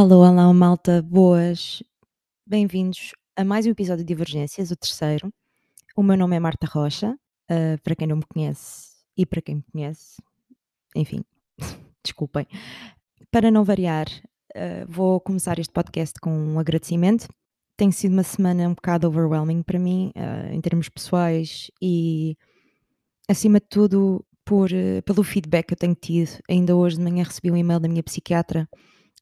Alô, alô, malta, boas. Bem-vindos a mais um episódio de Divergências, o terceiro. O meu nome é Marta Rocha, uh, para quem não me conhece e para quem me conhece, enfim, desculpem. Para não variar, uh, vou começar este podcast com um agradecimento. Tem sido uma semana um bocado overwhelming para mim, uh, em termos pessoais e, acima de tudo, por, pelo feedback que eu tenho tido. Ainda hoje de manhã recebi um e-mail da minha psiquiatra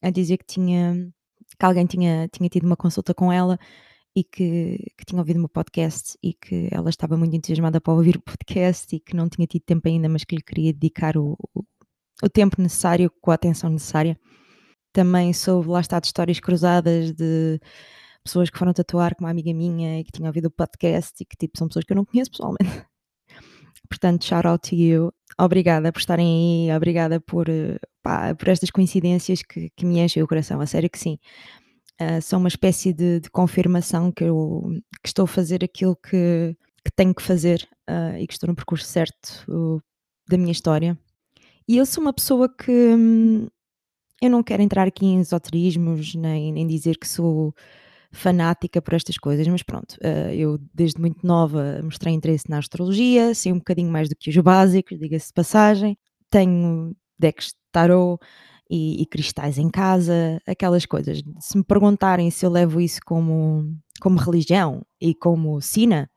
a dizer que tinha que alguém tinha, tinha tido uma consulta com ela e que, que tinha ouvido o meu podcast e que ela estava muito entusiasmada para ouvir o podcast e que não tinha tido tempo ainda, mas que lhe queria dedicar o, o, o tempo necessário com a atenção necessária. Também soube lá está de histórias cruzadas de pessoas que foram tatuar com uma amiga minha e que tinham ouvido o podcast e que tipo são pessoas que eu não conheço pessoalmente. Portanto, shout out to you. Obrigada por estarem aí, obrigada por, eh, pá, por estas coincidências que, que, me enchem o coração, a sério que sim. Uh, são uma espécie de, de, confirmação que eu que estou a fazer aquilo que, que tenho que fazer uh, e que estou no percurso certo da minha história. E eu sou uma pessoa que hum, eu não quero entrar aqui em esoterismos, nem, nem dizer que sou fanática por estas coisas, mas pronto, uh, eu desde muito nova mostrei interesse na astrologia, sei um bocadinho mais do que os básicos, diga-se de passagem, tenho decks tarot e, e, cristais em casa, aquelas coisas. Se me perguntarem se eu levo isso como, como religião e como sina,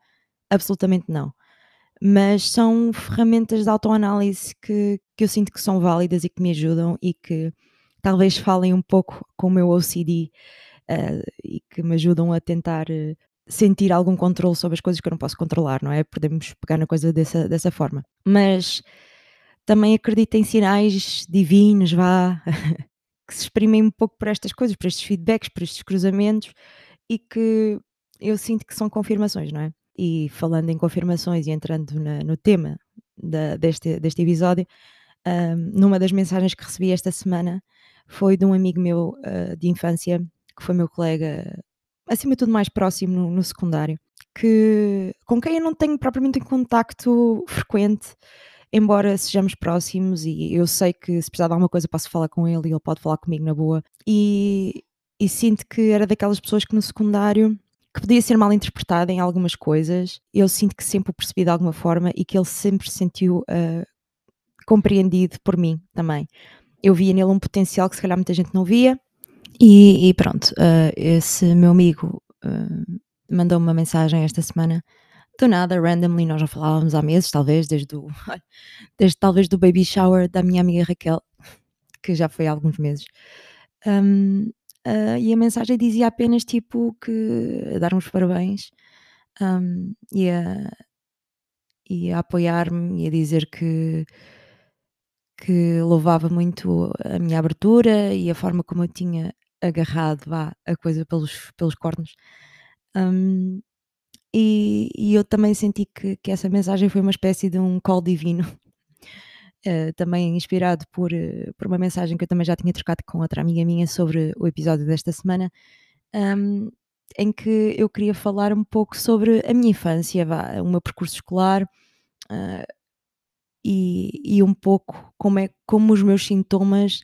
absolutamente não. Mas são ferramentas de autoanálise que, que eu sinto que são válidas e que me ajudam e que talvez falem um pouco com o meu OCD uh, e que me ajudam a tentar uh, sentir algum controle sobre as coisas que eu não posso controlar, não é? Podemos pegar na coisa dessa, dessa forma. Mas também acredito em sinais divinos, vá, que se exprimem um pouco por estas coisas, por estes feedbacks, por estes cruzamentos e que eu sinto que são confirmações, não é? E falando em confirmações e entrando na, no tema da, deste, deste episódio, um, numa das mensagens que recebi esta semana foi de um amigo meu uh, de infância que foi meu colega, acima de tudo mais próximo no, no secundário, que, com quem eu não tenho propriamente em contacto frequente, embora sejamos próximos e eu sei que se precisar de alguma coisa posso falar com ele e ele pode falar comigo na boa. E, e sinto que era daquelas pessoas que no secundário que podia ser mal interpretada em algumas coisas, eu sinto que sempre o percebi de alguma forma e que ele sempre se sentiu uh, compreendido por mim também. Eu via nele um potencial que se calhar muita gente não via e, e pronto, uh, esse meu amigo uh, mandou-me uma mensagem esta semana, do nada, randomly, nós já falávamos há meses, talvez, desde, o, desde talvez do baby shower da minha amiga Raquel, que já foi há alguns meses. Um, uh, e a mensagem dizia apenas tipo que dar uns parabéns um, e, a, e a apoiar-me e a dizer que que louvava muito a minha abertura e a forma como eu tinha agarrado vá, a coisa pelos, pelos cornos. Um, e, e, eu também senti que, que, essa mensagem foi uma espécie de um call divino, uh, também inspirado por, uh, por uma mensagem que eu também já tinha trocado com outra amiga minha sobre o episódio desta semana, um, em que eu queria falar um pouco sobre a minha infância, vá, o meu percurso escolar. Uh, e, e, um pouco como é como os meus sintomas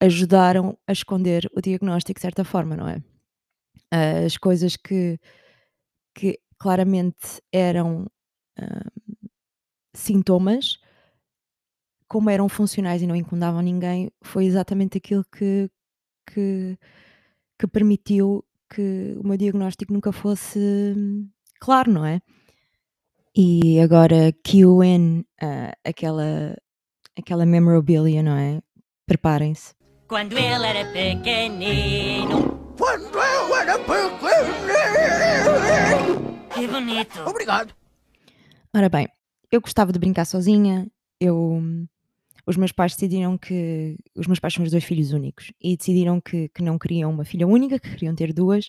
ajudaram a esconder o diagnóstico de certa forma, não é? As coisas que, que claramente eram uh, sintomas, como eram funcionais e não incomodavam ninguém, foi exatamente aquilo que, que, que permitiu que o meu diagnóstico nunca fosse hum, claro, não é? E agora QN, uh, aquela, aquela memorabilia, não é? Preparem-se. Quando ele era pequenino. Quando eu era pequenino. Que bonito. Obrigado. Ora bem, eu gostava de brincar sozinha. Eu, os meus pais decidiram que. Os meus pais são os dois filhos únicos e decidiram que, que não queriam uma filha única, que queriam ter duas,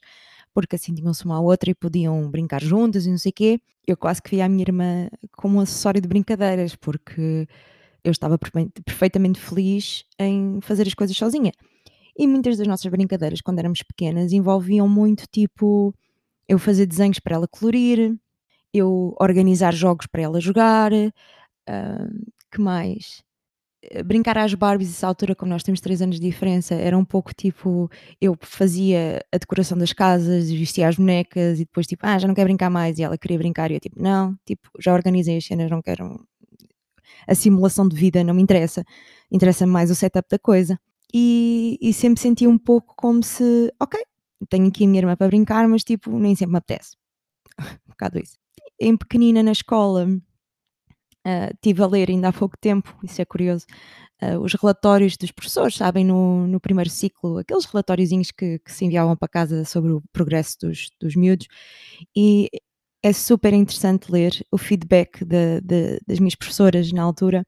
porque assim tinham-se uma à outra e podiam brincar juntas e não sei o quê. Eu quase que via a minha irmã como um acessório de brincadeiras, porque eu estava perfeitamente feliz em fazer as coisas sozinha. E muitas das nossas brincadeiras, quando éramos pequenas, envolviam muito tipo eu fazer desenhos para ela colorir, eu organizar jogos para ela jogar, uh, que mais? eh, brincar às Barbies nessa altura, como nós temos 3 anos de diferença, era um pouco tipo, eu fazia a decoração das casas, vestia as bonecas e depois tipo: "Ah, já não quero brincar mais", e ela queria brincar e eu tipo: "Não, tipo, já organizei as cenas, não quero a simulação de vida não me interessa, interessa-me mais o setup da coisa". E e sempre senti um pouco como se: "Ok, tenho aqui a minha irmã para brincar, mas tipo, nem sempre me apetece". Um bocado isso. Em pequenina na escola Uh, estive a ler ainda há pouco tempo, isso é curioso, uh, os relatórios dos professores, sabem, no, no primeiro ciclo, aqueles relatóriozinhos que, que, se enviavam para casa sobre o progresso dos, dos miúdos, e é super interessante ler o feedback de, de, das minhas professoras na altura,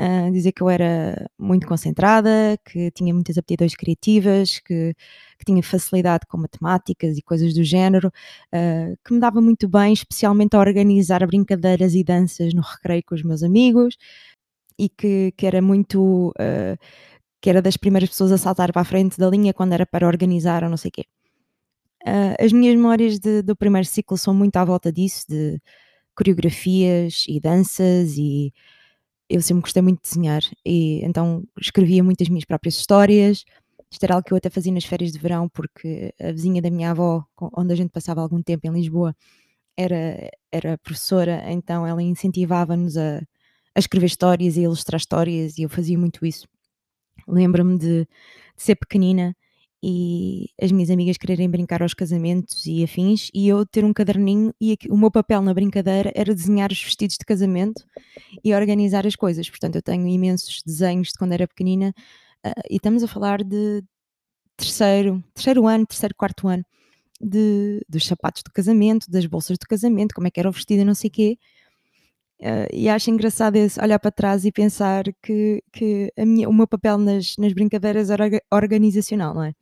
uh, dizer que eu era muito concentrada, que tinha muitas aptidões criativas, que, que tinha facilidade com matemáticas e coisas do género, uh, que me dava muito bem, especialmente a organizar brincadeiras e danças no recreio com os meus amigos e que, que era muito. Uh, que era das primeiras pessoas a saltar para a frente da linha quando era para organizar ou não sei o quê. as minhas memórias de, do primeiro ciclo são muito à volta disso, de coreografias e danças e eu sempre gostei muito de desenhar e então escrevia muitas minhas próprias histórias. Isto era algo que eu até fazia nas férias de verão, porque a vizinha da minha avó, onde a gente passava algum tempo em Lisboa, era, era professora, então ela incentivava-nos a, a escrever histórias e a ilustrar histórias, e eu fazia muito isso. Lembro-me de, de ser pequenina e as minhas amigas quererem brincar aos casamentos e afins, e eu ter um caderninho e o meu papel na brincadeira era desenhar os vestidos de casamento e organizar as coisas. Portanto, eu tenho imensos desenhos de quando era pequenina, uh, e estamos a falar de terceiro, terceiro ano, terceiro, quarto ano, de, dos sapatos do casamento, das bolsas do casamento, como é que era o vestido e não sei o quê. Uh, e acho engraçado esse, olhar para trás e pensar que, que a minha, o meu papel nas, nas brincadeiras era organizacional, não é?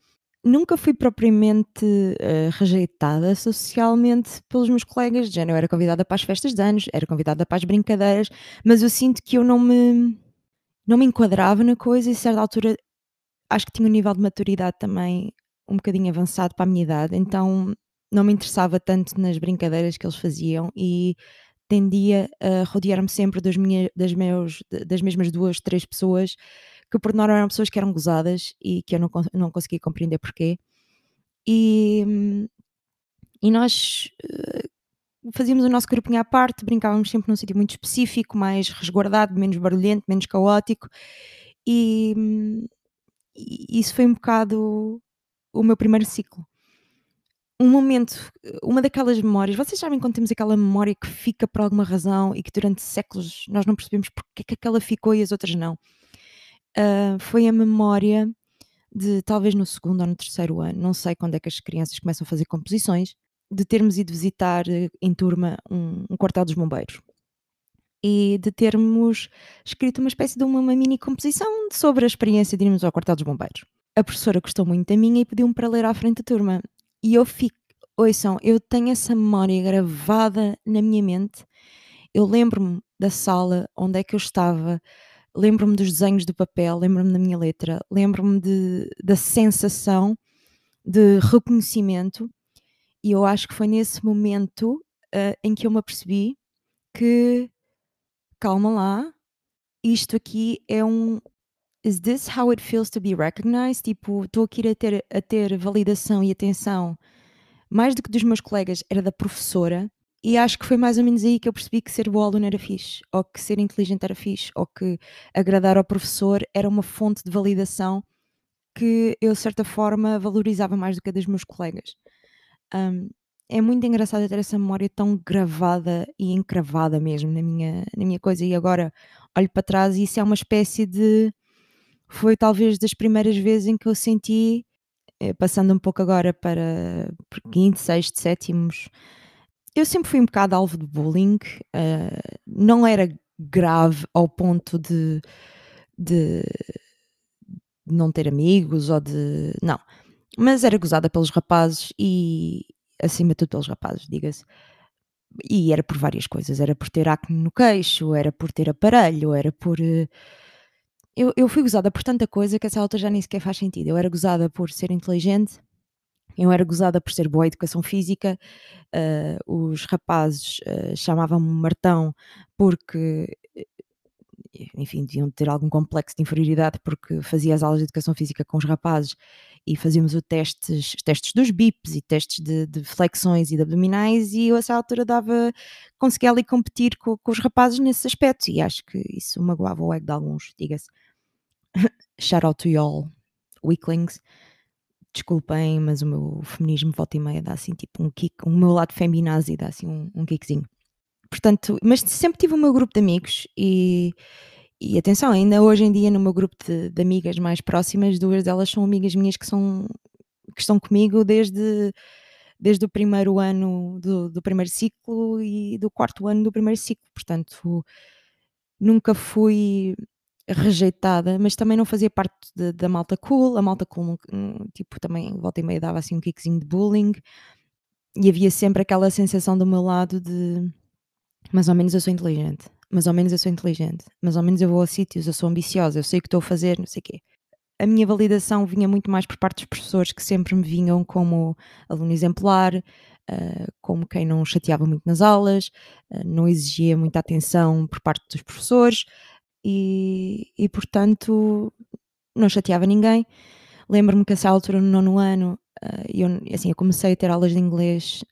Nunca fui propriamente uh, rejeitada socialmente pelos meus colegas género. Eu era convidada para as festas de anos, era convidada para as brincadeiras, mas eu sinto que eu não me, não me enquadrava na coisa e a certa altura acho que tinha um nível de maturidade também um bocadinho avançado para a minha idade, então não me interessava tanto nas brincadeiras que eles faziam e tendia a rodear-me sempre das, minha, das, meus, das mesmas duas, três pessoas que por norma eram pessoas que eram gozadas e que eu não, não conseguia compreender porquê. E, e nós uh, fazíamos o nosso grupinho à parte, brincávamos sempre num sítio muito específico, mais resguardado, menos barulhento, menos caótico. E, e isso foi um bocado o meu primeiro ciclo. Um momento, uma daquelas memórias, vocês sabem quando temos aquela memória que fica por alguma razão e que durante séculos nós não percebemos porque é que aquela ficou e as outras não uh, foi a memória de talvez no segundo ou no terceiro ano, não sei quando é que as crianças começam a fazer composições, de termos ido visitar eh, em turma um, um quartel dos bombeiros e de termos escrito uma espécie de uma, uma, mini composição sobre a experiência de irmos ao quartel dos bombeiros. A professora gostou muito da minha e pediu-me para ler à frente da turma. E eu fico, ouçam, eu tenho essa memória gravada na minha mente. Eu lembro-me da sala onde é que eu estava, lembro-me dos desenhos do papel, lembro-me da minha letra, lembro-me da sensação de reconhecimento, e eu acho que foi nesse momento uh, em que eu me apercebi que, calma lá, isto aqui é um. Is this how it feels to be recognized? Tipo, estou aqui a ter, a ter validação e atenção mais do que dos meus colegas, era da professora e acho que foi mais ou menos aí que eu percebi que ser boa aluno era fixe, ou que ser inteligente era fixe, ou que agradar ao professor era uma fonte de validação que eu, de certa forma, valorizava mais do que a dos meus colegas. Um, é muito engraçado ter essa memória tão gravada e encravada mesmo na minha, na minha coisa, e agora olho para trás e isso é uma espécie de. Foi talvez das primeiras vezes em que eu senti, eh, passando um pouco agora para quinto, sexto, sétimos eu sempre fui um bocado alvo de bullying, uh, não era grave ao ponto de, de, não ter amigos ou de. Não. Mas era gozada pelos rapazes e, acima de tudo, pelos rapazes, diga-se. E era por várias coisas. Era por ter acne no queixo, era por ter aparelho, era por. Uh, eu, eu fui gozada por tanta coisa que essa altura já nem sequer faz sentido. Eu era gozada por ser inteligente, eu era gozada por ser boa educação física, uh, os rapazes uh, chamavam-me Martão porque enfim, deviam ter algum complexo de inferioridade porque fazia as aulas de educação física com os rapazes e fazíamos os testes, os testes dos bips e testes de, de, flexões e de abdominais e eu a essa altura dava, conseguia ali competir com, com os rapazes nesse aspecto e acho que isso magoava o ego de alguns, diga-se. Shout out to y'all, weaklings. Desculpem, mas o meu feminismo volta e meia dá assim tipo um kick, o meu lado feminazi dá assim um, um kickzinho. Portanto, mas sempre tive o meu grupo de amigos e, e atenção, ainda hoje em dia no meu grupo de, de, amigas mais próximas, duas delas são amigas minhas que, são, que estão comigo desde, desde o primeiro ano do, do primeiro ciclo e do quarto ano do primeiro ciclo. Portanto, nunca fui rejeitada, mas também não fazia parte de, da malta cool. A malta cool, tipo, também volta e meia dava assim um kickzinho de bullying e havia sempre aquela sensação do meu lado de mais ou menos eu sou inteligente mas ao menos eu sou inteligente, mas ao menos eu vou a sítios, eu sou ambiciosa, eu sei o que estou a fazer, não sei o quê. A minha validação vinha muito mais por parte dos professores que sempre me vinham como aluno exemplar, uh, como quem não chateava muito nas aulas, uh, não exigia muita atenção por parte dos professores e, e portanto não chateava ninguém. Lembro-me que a essa altura, no nono ano, uh, eu, assim, eu comecei a ter aulas de inglês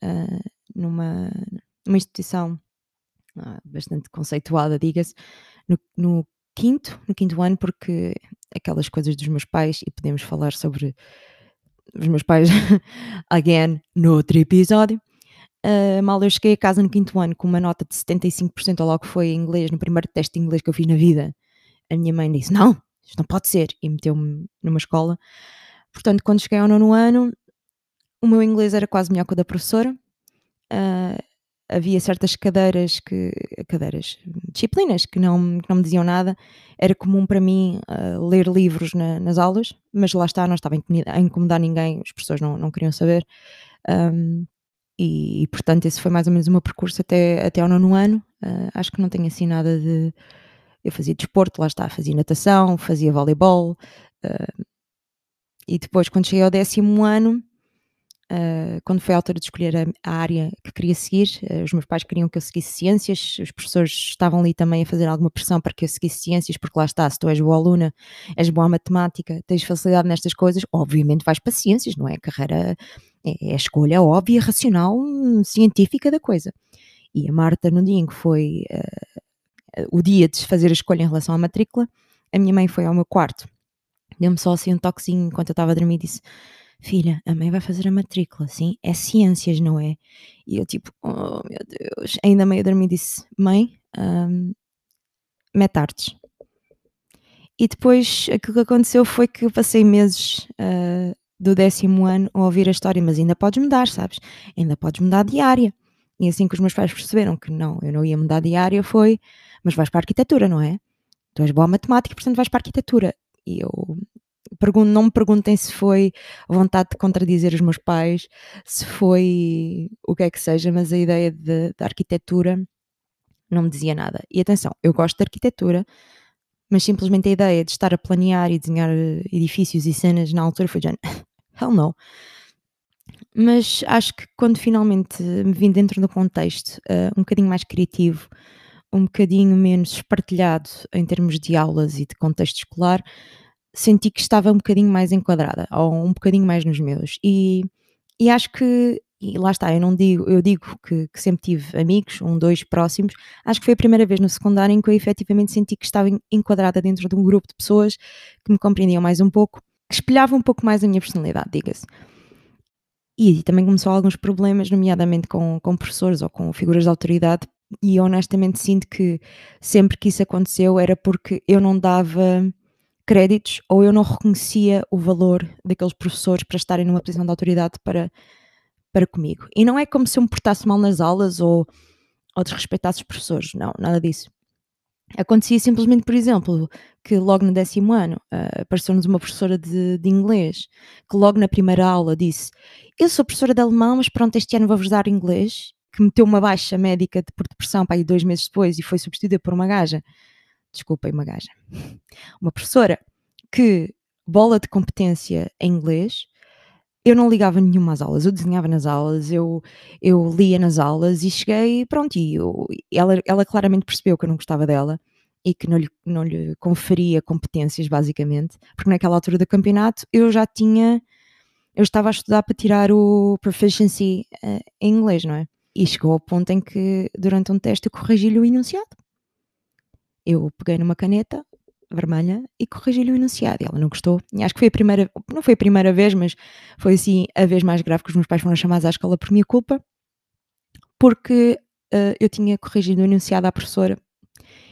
numa, numa instituição ah, bastante conceituada, diga-se, no, no, quinto, no quinto ano, porque aquelas coisas dos meus pais, e podemos falar sobre os meus pais again no outro episódio. Uh, mal eu cheguei a casa no quinto ano com uma nota de 75%, ou logo foi em inglês, no primeiro teste de inglês que eu fiz na vida, a minha mãe disse: Não, isto não pode ser, e meteu-me numa escola. Portanto, quando cheguei ao nono ano, o meu inglês era quase melhor que o da professora. Uh, havia certas cadeiras que cadeiras disciplinas que não, que não me diziam nada era comum para mim uh, ler livros na, nas aulas mas lá está não estava a incomodar ninguém as pessoas não, não queriam saber um, e, e, portanto esse foi mais ou menos o meu percurso até, até ao nono ano uh, acho que não tenho assim nada de eu fazia desporto, lá está, fazia natação fazia voleibol uh, e depois quando cheguei ao décimo ano Uh, quando foi a altura de escolher a, a área que queria seguir, os meus pais queriam que eu seguisse ciências, os professores estavam ali também a fazer alguma pressão para que eu seguisse ciências, porque lá está, se tu és boa aluna, és boa matemática, tens facilidade nestas coisas, obviamente vais para ciências, não é? Carreira é, é a escolha óbvia, racional, científica da coisa. E a Marta, no dia em que foi uh, o dia de fazer a escolha em relação à matrícula, a minha mãe foi ao meu quarto, deu-me só assim um toquezinho enquanto eu estava a dormir e disse filha, a mãe vai fazer a matrícula, sim, é ciências, não é? E eu tipo, oh meu Deus, ainda meio dormi disse, mãe, um. E depois aquilo que aconteceu foi que eu passei meses uh, do décimo ano a ouvir a história, mas ainda podes mudar, sabes? Ainda podes mudar de área. E assim que os meus pais perceberam que não, eu não ia mudar de área, foi, mas vais para a arquitetura, não é? Tu és boa matemática, portanto vais para a arquitetura. E eu não me perguntem se foi vontade de contradizer os meus pais, se foi o que é que seja, mas a ideia da arquitetura não me dizia nada. E atenção, eu gosto de arquitetura, mas simplesmente a ideia de estar a planear e desenhar edifícios e cenas na altura foi já, hell no. Mas acho que quando finalmente me vim dentro do contexto uh, um bocadinho mais criativo, um bocadinho menos espartilhado em termos de aulas e de contexto escolar, senti que estava um bocadinho mais enquadrada, ou um bocadinho mais nos meus. E, e acho que, e lá está, eu não digo, eu digo que, que, sempre tive amigos, um, dois próximos, acho que foi a primeira vez no secundário em que eu efetivamente senti que estava enquadrada dentro de um grupo de pessoas que me compreendiam mais um pouco, que espelhavam um pouco mais a minha personalidade, diga-se. E também começou alguns problemas, nomeadamente com, com professores ou com figuras de autoridade, e honestamente sinto que sempre que isso aconteceu era porque eu não dava créditos ou eu não reconhecia o valor daqueles professores para estarem numa posição de autoridade para, para comigo. E não é como se eu me portasse mal nas aulas ou, ou desrespeitasse os professores, não, nada disso. Acontecia simplesmente, por exemplo, que logo no décimo ano uh, apareceu-nos uma professora de, de, inglês que logo na primeira aula disse: Eu sou professora de alemão, mas pronto, este ano vou-vos dar inglês. Que meteu uma baixa médica de, por depressão para aí dois meses depois e foi substituída por uma gaja desculpem, uma gaja, uma professora que bola de competência em inglês, eu não ligava nenhuma às aulas, eu desenhava nas aulas, eu, eu lia nas aulas e cheguei, pronto, e eu, ela, ela claramente percebeu que eu não gostava dela e que não lhe, não lhe conferia competências, basicamente, porque naquela altura do campeonato eu já tinha, eu estava a estudar para tirar o proficiency uh, em inglês, não é? E chegou ao ponto em que, durante um teste, eu corrigi-lhe o enunciado. Eu peguei numa caneta vermelha e corrigi-lhe o enunciado. E ela não gostou. E acho que foi a primeira, não foi a primeira vez, mas foi assim a vez mais grave que os meus pais foram chamados à escola por minha culpa, porque uh, eu tinha corrigido o enunciado à professora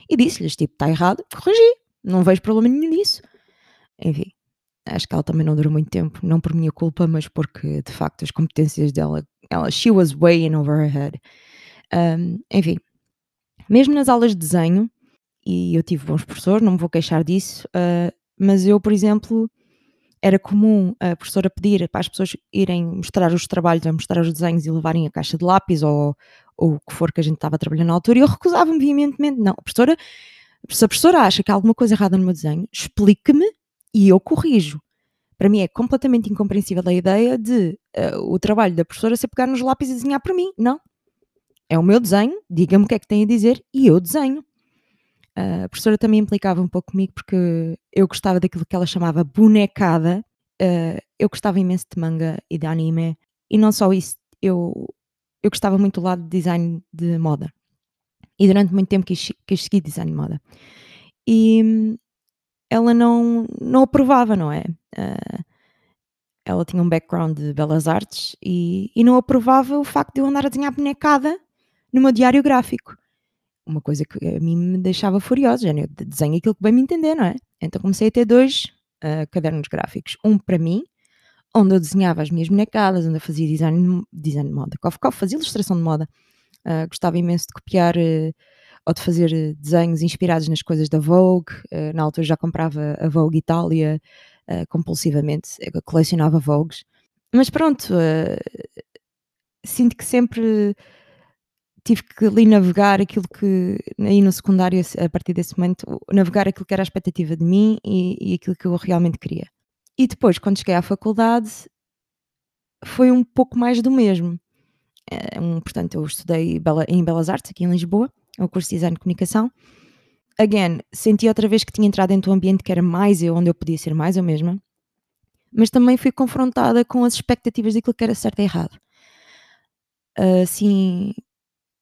e disse-lhes: tipo, está errado, corrigi, não vejo problema nenhum nisso. Enfim, acho que ela também não durou muito tempo, não por minha culpa, mas porque de facto as competências dela, ela, she was way in over her head. Um, enfim, mesmo nas aulas de desenho, e eu tive bons professores, não me vou queixar disso, uh, mas eu, por exemplo, era comum a professora pedir para as pessoas irem mostrar os trabalhos, a mostrar os desenhos e levarem a caixa de lápis ou, ou o que for que a gente estava a trabalhar na altura, e eu recusava-me veementemente. Não, a professora, se a professora acha que há alguma coisa errada no meu desenho, explique-me e eu corrijo. Para mim é completamente incompreensível a ideia de uh, o trabalho da professora ser pegar nos lápis e desenhar para mim. Não. É o meu desenho, diga-me o que é que tem a dizer e eu desenho a professora também implicava um pouco comigo porque eu gostava daquilo que ela chamava bonecada. Uh, eu gostava imenso de manga e de anime. E não só isso, eu, eu gostava muito do lado de design de moda. E durante muito tempo quis, quis seguir design de moda. E hum, ela não, não aprovava, não é? Uh, ela tinha um background de belas artes e, e não aprovava o facto de eu andar a desenhar bonecada no meu diário gráfico uma coisa que a mim me deixava furiosa, já, eu desenho aquilo que bem me entender, não é? Então comecei a ter dois uh, cadernos gráficos, um para mim, onde eu desenhava as minhas bonecadas, onde eu fazia design, design de moda, cof, cof, fazia ilustração de moda, uh, gostava imenso de copiar uh, ou de fazer desenhos inspirados nas coisas da Vogue, na altura já comprava a Vogue Itália compulsivamente, eu colecionava Vogues, mas pronto, sinto que sempre tive que ali navegar aquilo que, aí no secundário, a partir desse momento, navegar aquilo que era a expectativa de mim e, e aquilo que eu realmente queria. E depois, quando cheguei à faculdade, foi um pouco mais do mesmo. É, um, portanto, eu estudei em Belas Artes, aqui em Lisboa, o um curso de Design de Comunicação. Again, senti outra vez que tinha entrado dentro do ambiente que era mais eu, onde eu podia ser mais eu mesma, mas também fui confrontada com as expectativas daquilo que era certo e errado. Assim,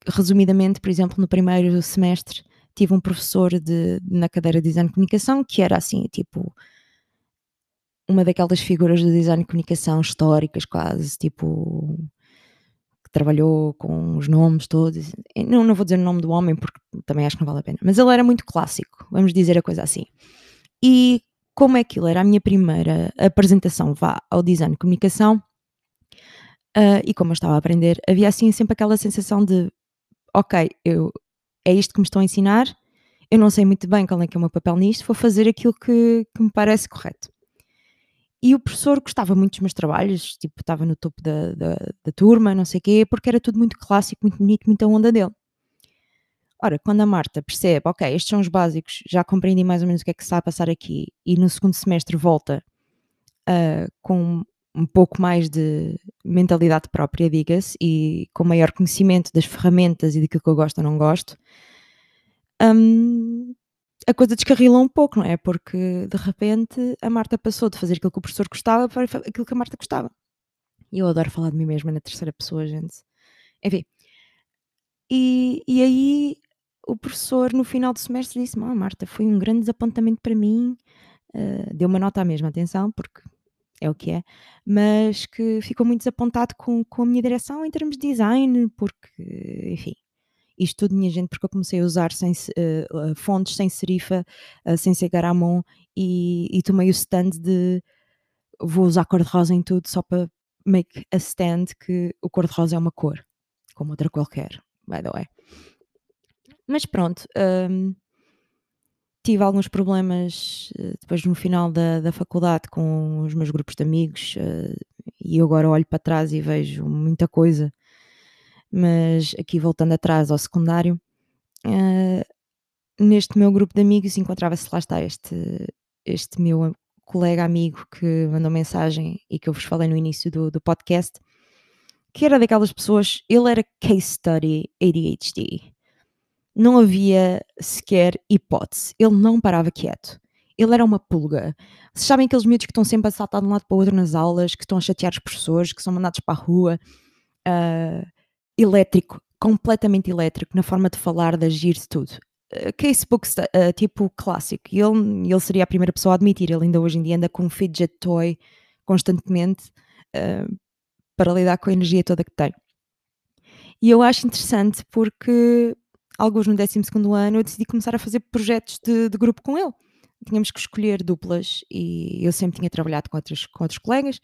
resumidamente, por exemplo, no primeiro semestre tive um professor de, na cadeira de design de comunicação que era assim, tipo, uma daquelas figuras de design de comunicação históricas, quase, tipo, que trabalhou com os nomes todos. Não, não vou dizer o nome do homem porque também acho que não vale a pena, mas ele era muito clássico, vamos dizer a coisa assim. E como é que ele era a minha primeira apresentação vá ao design de comunicação, uh, e como eu estava a aprender, havia assim sempre aquela sensação de ok, eu, é isto que me estão a ensinar, eu não sei muito bem qual é que é o meu papel nisto, vou fazer aquilo que, que me parece correto. E o professor gostava muito dos meus trabalhos, tipo, estava no topo da, da, da turma, não sei o quê, porque era tudo muito clássico, muito bonito, muita onda dele. Ora, quando a Marta percebe, ok, estes são os básicos, já compreendi mais ou menos o que é que se está a passar aqui, e no segundo semestre volta uh, com um pouco mais de mentalidade própria, diga-se, e com maior conhecimento das ferramentas e daquilo que eu gosto ou não gosto, um, a coisa descarrilou um pouco, não é? Porque de repente a Marta passou de fazer aquilo que o professor gostava para aquilo que a Marta gostava. E eu adoro falar de mim mesma na terceira pessoa, gente. Enfim. E, e aí o professor no final do semestre disse: oh, Marta, foi um grande desapontamento para mim. Uh, deu uma nota à mesma, atenção, porque é o que é, mas que ficou muito desapontado com, com a minha direção em termos de design, porque, enfim, isto tudo, minha gente, porque eu comecei a usar sem, uh, fontes sem serifa, uh, sem ser Garamond, e, e tomei o stand de vou usar cor-de-rosa em tudo só para make a stand que o cor-de-rosa é uma cor, como outra qualquer, by the way. Mas pronto, um, tive alguns problemas uh, depois no final da, da faculdade com os meus grupos de amigos uh, e agora olho para trás e vejo muita coisa, mas aqui voltando atrás ao secundário, uh, neste meu grupo de amigos encontrava-se lá está este, este meu colega amigo que mandou mensagem e que eu vos falei no início do, do podcast, que era daquelas pessoas, ele era case study ADHD não havia sequer hipótese. Ele não parava quieto. Ele era uma pulga. Vocês sabem aqueles miúdos que estão sempre a saltar de um lado para o outro nas aulas, que estão a chatear os professores, que são mandados para a rua. Uh, elétrico, completamente elétrico, na forma de falar, de agir, de tudo. Uh, Casebook, uh, tipo clássico. E ele, ele seria a primeira pessoa a admitir. Ele ainda hoje em dia anda com um fidget toy constantemente uh, para lidar com a energia toda que tem. E eu acho interessante porque, alguns no 12 ano, eu decidi começar a fazer projetos de, de, grupo com ele. Tínhamos que escolher duplas e eu sempre tinha trabalhado com outros, com outros colegas,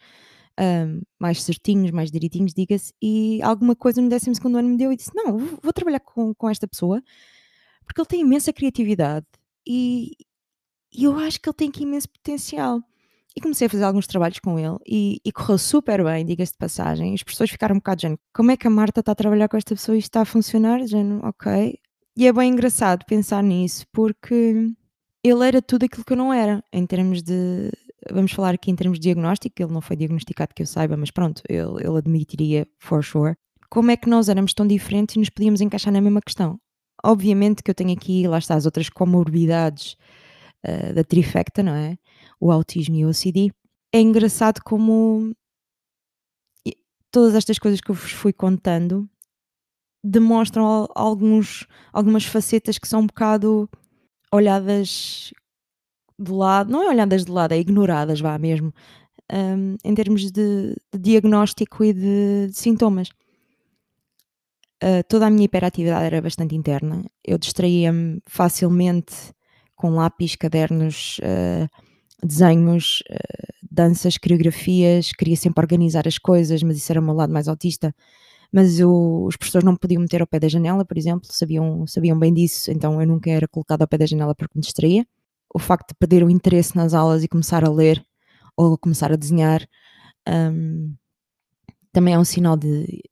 um, mais certinhos, mais direitinhos, diga-se, e alguma coisa no 12 ano me deu e disse: Não, vou, vou trabalhar com, com esta pessoa porque ele tem imensa criatividade e, e eu acho que ele tem aqui imenso potencial. E comecei a fazer alguns trabalhos com ele e, e correu super bem, diga-se de passagem. As pessoas ficaram um bocado de como é que a Marta está a trabalhar com esta pessoa e está a funcionar? Género, ok. E é bem engraçado pensar nisso porque ele era tudo aquilo que eu não era, em termos de. Vamos falar aqui em termos de diagnóstico, ele não foi diagnosticado que eu saiba, mas pronto, ele, ele admitiria for sure. Como é que nós éramos tão diferentes e nos podíamos encaixar na mesma questão? Obviamente que eu tenho aqui, lá está, as outras comorbidades uh, da trifecta, não é? o autismo e o OCD, é engraçado como todas estas coisas que eu vos fui contando demonstram alguns, algumas facetas que são um bocado olhadas de lado, não é olhadas de lado, é ignoradas, vá mesmo, um, em termos de, de, diagnóstico e de, de sintomas. Uh, toda a minha hiperatividade era bastante interna, eu distraía-me facilmente com lápis, cadernos, uh, desenhos, uh, danças, coreografias, queria sempre organizar as coisas, mas isso era o meu lado mais autista. Mas os professores não me podiam meter ao pé da janela, por exemplo, sabiam, sabiam bem disso, então eu nunca era colocado ao pé da janela porque me distraía. O facto de perder o interesse nas aulas e começar a ler ou começar a desenhar um, também é um sinal de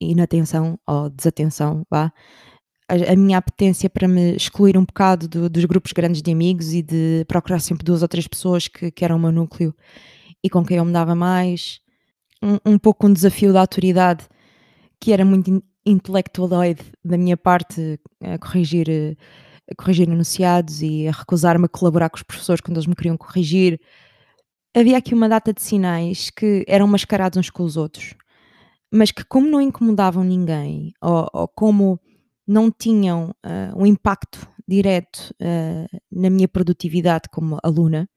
inatenção ou desatenção, vá a, a, minha apetência para me excluir um bocado do, dos grupos grandes de amigos e de procurar sempre duas ou três pessoas que, que eram o meu núcleo e com quem eu me dava mais. Um, um pouco um desafio da autoridade que era muito intelectualoide da minha parte a corrigir, a corrigir enunciados e a recusar-me a colaborar com os professores quando eles me queriam corrigir. Havia aqui uma data de sinais que eram mascarados uns com os outros, mas que, como não incomodavam ninguém, ou, ou como não tinham uh, um impacto direto uh, na minha produtividade como aluna,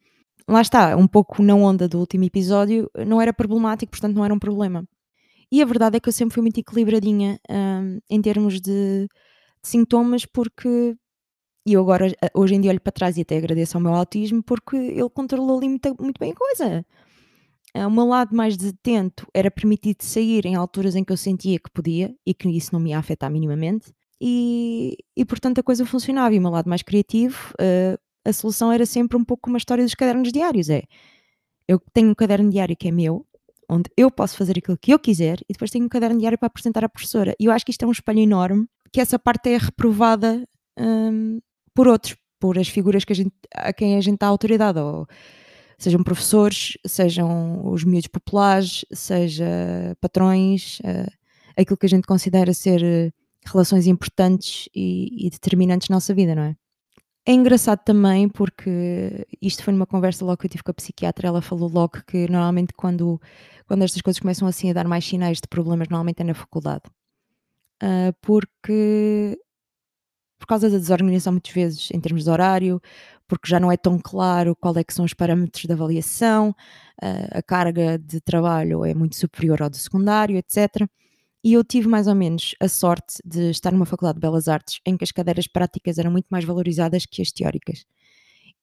lá está, um pouco na onda do último episódio, não era problemático, portanto não era um problema. E a verdade é que eu sempre fui muito equilibradinha um, em termos de, de, sintomas, porque e eu agora, hoje em dia, olho para trás e até agradeço ao meu autismo, porque ele controlou ali muito, muito bem a coisa. O meu lado mais detento era permitido sair em alturas em que eu sentia que podia e que isso não me ia afetar minimamente e, e portanto a coisa funcionava. E o meu lado mais criativo, uh, a solução era sempre um pouco como a história dos cadernos diários: é eu tenho um caderno diário que é meu, onde eu posso fazer aquilo que eu quiser, e depois tenho um caderno diário para apresentar à professora. E eu acho que isto é um espelho enorme, que essa parte é reprovada um, por outros, por as figuras que a, gente, a quem a gente dá autoridade, ou sejam professores, sejam os miúdos populares, seja patrões, uh, aquilo que a gente considera ser relações importantes e, e determinantes na nossa vida, não é? É engraçado também porque isto foi numa conversa logo que eu tive com a psiquiatra, ela falou logo que normalmente quando, quando estas coisas começam assim a dar mais sinais de problemas, normalmente é na faculdade. Uh, porque por causa da desorganização muitas vezes em termos de horário, porque já não é tão claro qual é que são os parâmetros de avaliação, uh, a carga de trabalho é muito superior ao do secundário, etc. E eu tive mais ou menos a sorte de estar numa faculdade de Belas Artes em que as cadeiras práticas eram muito mais valorizadas que as teóricas.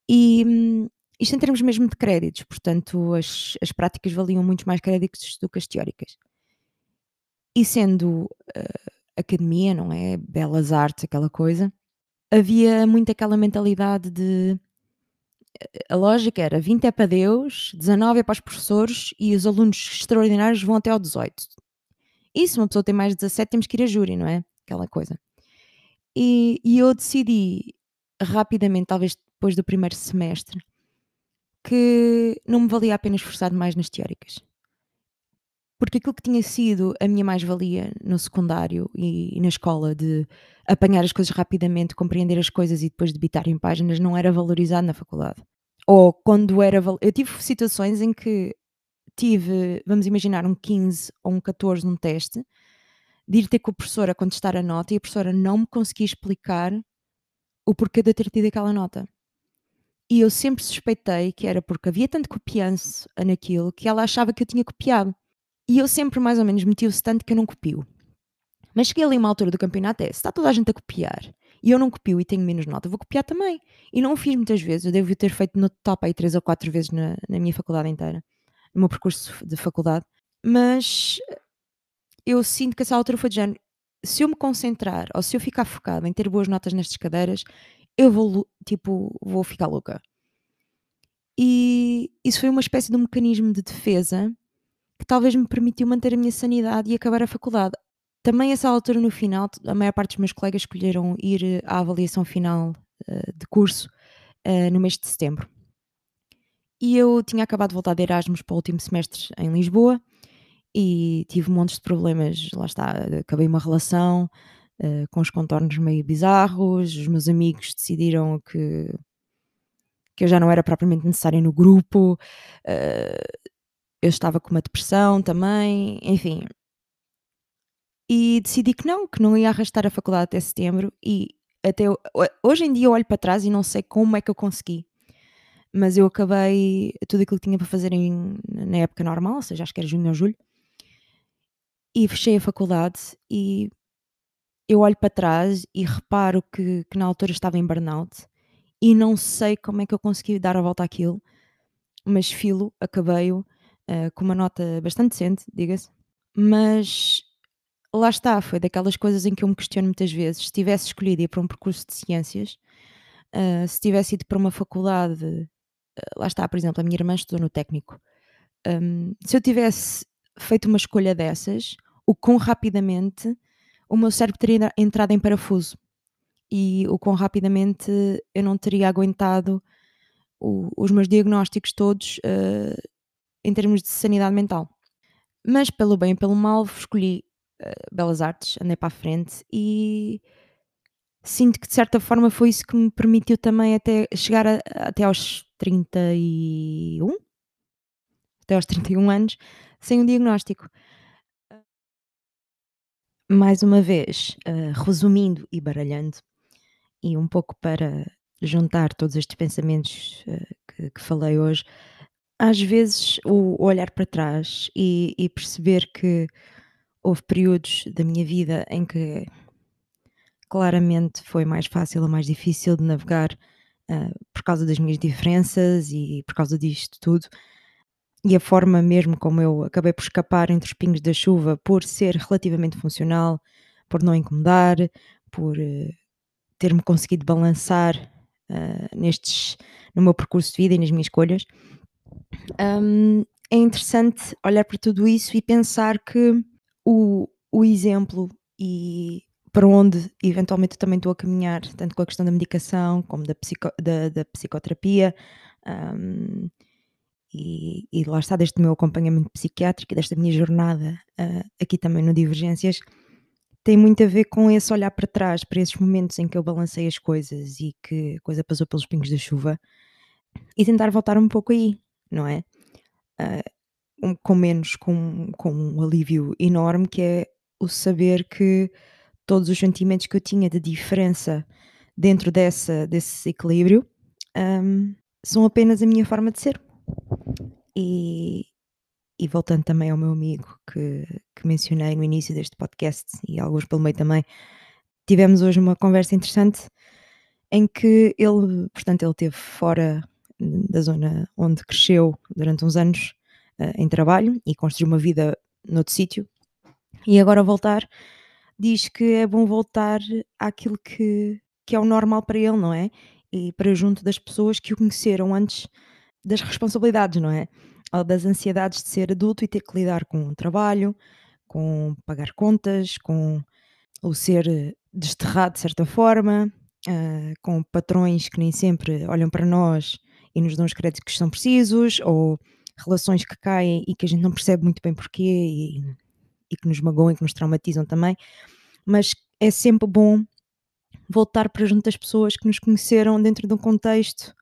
E hum, isto em termos mesmo de créditos, portanto, as, as práticas valiam muito mais créditos do que as teóricas. E sendo uh, academia, não é? Belas Artes, aquela coisa, havia muito aquela mentalidade de. A lógica era 20 é para Deus, 19 é para os professores e os alunos extraordinários vão até ao 18 e se uma pessoa tem mais de 17, temos que ir a júri, não é? Aquela coisa. E, e eu decidi rapidamente, talvez depois do primeiro semestre, que não me valia a pena esforçar mais nas teóricas. porque aquilo que tinha sido a minha mais-valia no secundário e, e, na escola de apanhar as coisas rapidamente, compreender as coisas e depois debitar em páginas não era valorizado na faculdade. Ou quando era. Eu tive situações em que tive, vamos imaginar, um 15 ou um 14 num teste, de ir ter com a professora a contestar a nota e a professora não me conseguia explicar o porquê de eu ter tido aquela nota. E eu sempre suspeitei que era porque havia tanto copianço naquilo que ela achava que eu tinha copiado. E eu sempre mais ou menos meti-o-se tanto que eu não copio. Mas cheguei ali uma altura do campeonato é, se está toda a gente a copiar e eu não copio e tenho menos nota, vou copiar também. E não o fiz muitas vezes, eu devo ter feito no top aí três ou quatro vezes na, na minha faculdade inteira, no meu percurso de faculdade. Mas eu sinto que essa altura foi de género, se eu me concentrar ou se eu ficar focado em ter boas notas nestas cadeiras, eu vou, tipo, vou ficar louca. E isso foi uma espécie de um mecanismo de defesa que talvez me permitiu manter a minha sanidade e acabar a faculdade. Também essa altura no final, a maior parte dos meus colegas escolheram ir à avaliação final uh, de curso uh, no mês de setembro. E eu tinha acabado de voltar de Erasmus para o último semestre em Lisboa e tive montes de problemas. Lá está, acabei uma relação uh, com os contornos meio bizarros. Os meus amigos decidiram que, que eu já não era propriamente necessária no grupo. Uh, eu estava com uma depressão também, enfim. E decidi que não, que não ia arrastar a faculdade até setembro. E até hoje em dia eu olho para trás e não sei como é que eu consegui mas eu acabei tudo aquilo que tinha para fazer em, na época normal, ou seja, acho que era junho ou julho, e fechei a faculdade e eu olho para trás e reparo que, que na altura estava em burnout e não sei como é que eu consegui dar a volta àquilo, mas filo, acabei-o uh, com uma nota bastante decente, diga-se, mas lá está, foi daquelas coisas em que eu me questiono muitas vezes, se tivesse escolhido ir para um percurso de ciências, uh, se tivesse ido para uma faculdade, lá está, por exemplo, a minha irmã estudou no técnico, um, se eu tivesse feito uma escolha dessas, o quão rapidamente o meu cérebro teria entrado em parafuso e o quão rapidamente eu não teria aguentado o, os meus diagnósticos todos uh, em termos de sanidade mental. Mas pelo bem e pelo mal escolhi uh, Belas Artes, andei para a frente e sinto que de certa forma foi isso que me permitiu também até chegar a, até aos 31 até aos 31 anos sem um diagnóstico. Mais uma vez, uh, resumindo e baralhando, e um pouco para juntar todos estes pensamentos uh, que, que, falei hoje, às vezes o, olhar para trás e, e, perceber que houve períodos da minha vida em que claramente foi mais fácil ou mais difícil de navegar uh, por causa das minhas diferenças e por causa disto tudo. E a forma mesmo como eu acabei por escapar entre os pingos da chuva, por ser relativamente funcional, por não incomodar, por uh, ter-me conseguido balançar uh, nestes, no meu percurso de vida e nas minhas escolhas, um, é interessante olhar para tudo isso e pensar que o, o exemplo e para onde eventualmente também estou a caminhar, tanto com a questão da medicação como da, psico, da, da psicoterapia, um, e, e lá está, deste meu acompanhamento psiquiátrico e desta minha jornada uh, aqui também no Divergências, tem muito a ver com esse olhar para trás, para esses momentos em que eu balancei as coisas e que a coisa passou pelos pingos da chuva e tentar voltar um pouco aí, não é? Uh, um, com menos, com, com um alívio enorme que é o saber que todos os sentimentos que eu tinha de diferença dentro dessa, desse equilíbrio um, são apenas a minha forma de ser. E, e voltando também ao meu amigo que, que mencionei no início deste podcast e alguns pelo meio também, tivemos hoje uma conversa interessante em que ele, portanto, ele esteve fora da zona onde cresceu durante uns anos uh, em trabalho e construiu uma vida noutro sítio e agora voltar diz que é bom voltar àquilo que, que é o normal para ele, não é? E para junto das pessoas que o conheceram antes das responsabilidades, não é? Ou das ansiedades de ser adulto e ter que lidar com o trabalho, com pagar contas, com o ser desterrado de certa forma, uh, com patrões que nem sempre olham para nós e nos dão os créditos que são precisos, ou relações que caem e que a gente não percebe muito bem porquê e, e que nos magoam e que nos traumatizam também, mas é sempre bom voltar para junto das pessoas que nos conheceram dentro de um contexto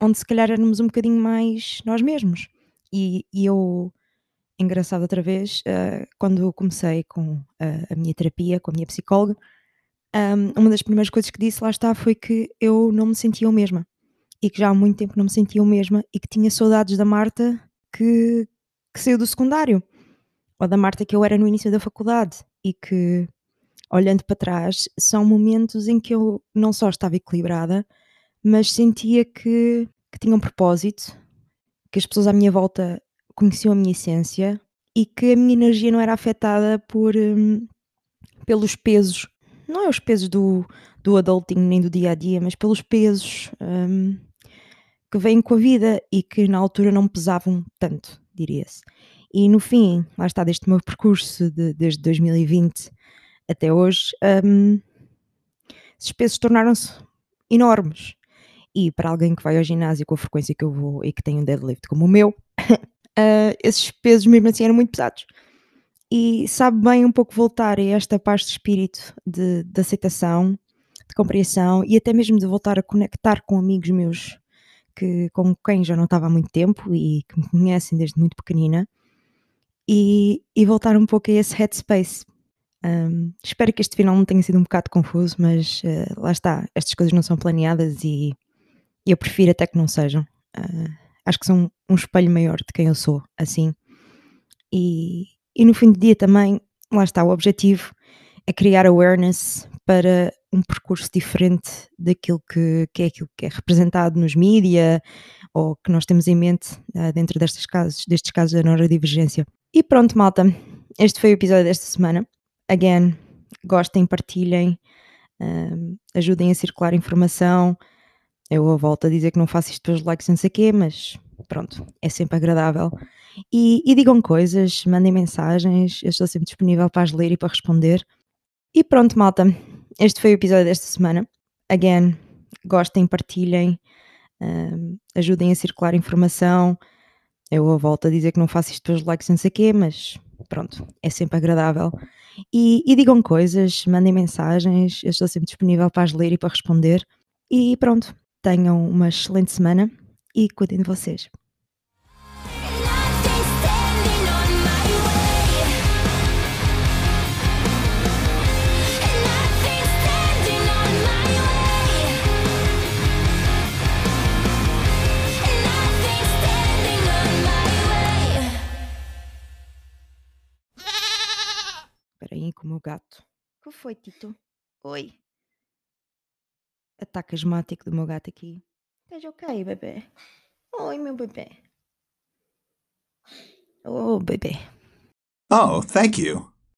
onde se calhar éramos um bocadinho mais nós mesmos. E, e eu, engraçado outra vez, uh, quando comecei com a, a minha terapia, com a minha psicóloga, um, uma das primeiras coisas que disse lá está foi que eu não me sentia o mesma e que já há muito tempo não me sentia o mesma e que tinha saudades da Marta que, que saiu do secundário ou da Marta que eu era no início da faculdade e que olhando para trás são momentos em que eu não só estava equilibrada mas sentia que, que tinha um propósito que as pessoas à minha volta conheciam a minha essência e que a minha energia não era afetada por um, pelos pesos não é os pesos do, do adulting nem do dia a dia, mas pelos pesos um, que vêm com a vida e que na altura não pesavam tanto, diria-se. E no fim, lá está, deste meu percurso de, desde 2020 até hoje, um, esses pesos tornaram-se enormes. E para alguém que vai ao ginásio com a frequência que eu vou e que tem um deadlift como o meu, uh, esses pesos mesmo assim eram muito pesados e sabe bem um pouco voltar a esta paz de espírito de, de aceitação, de compreensão e até mesmo de voltar a conectar com amigos meus que, com quem já não estava há muito tempo e que me conhecem desde muito pequenina e, e voltar um pouco a esse headspace. Um, espero que este final não tenha sido um bocado confuso, mas uh, lá está, estas coisas não são planeadas e, eu prefiro até que não sejam. Uh, acho que são um espelho maior de quem eu sou, assim. E, e no fim do dia também, lá está, o objetivo é criar awareness para um percurso diferente daquilo que, que é aquilo que é representado nos mídia ou que nós temos em mente uh, dentro casos, destes casos da neurodivergência. E pronto, malta, este foi o episódio desta semana. Again, gostem, partilhem, ajudem a circular informação. Eu volto a dizer que não faço isto pelos likes, não sei o quê, mas pronto, é sempre agradável. E, e digam coisas, mandem mensagens, eu estou sempre disponível para as ler e para responder. E pronto, malta, este foi o episódio desta semana. Again, gostem, partilhem, ajudem a circular informação. Eu volto a dizer que não faço isto pelos likes, não sei o quê, mas pronto, é sempre agradável. E, e, digam coisas, mandem mensagens, eu estou sempre disponível para as ler e para responder. E pronto, tenham uma excelente semana e cuidem de vocês. Espera aí com o meu gato. O que foi, Tito? Oi. Ataque asmático do meu gato aqui. Estás ok, bebê? Oi, meu bebê. Oh, bebê. Oh, thank you.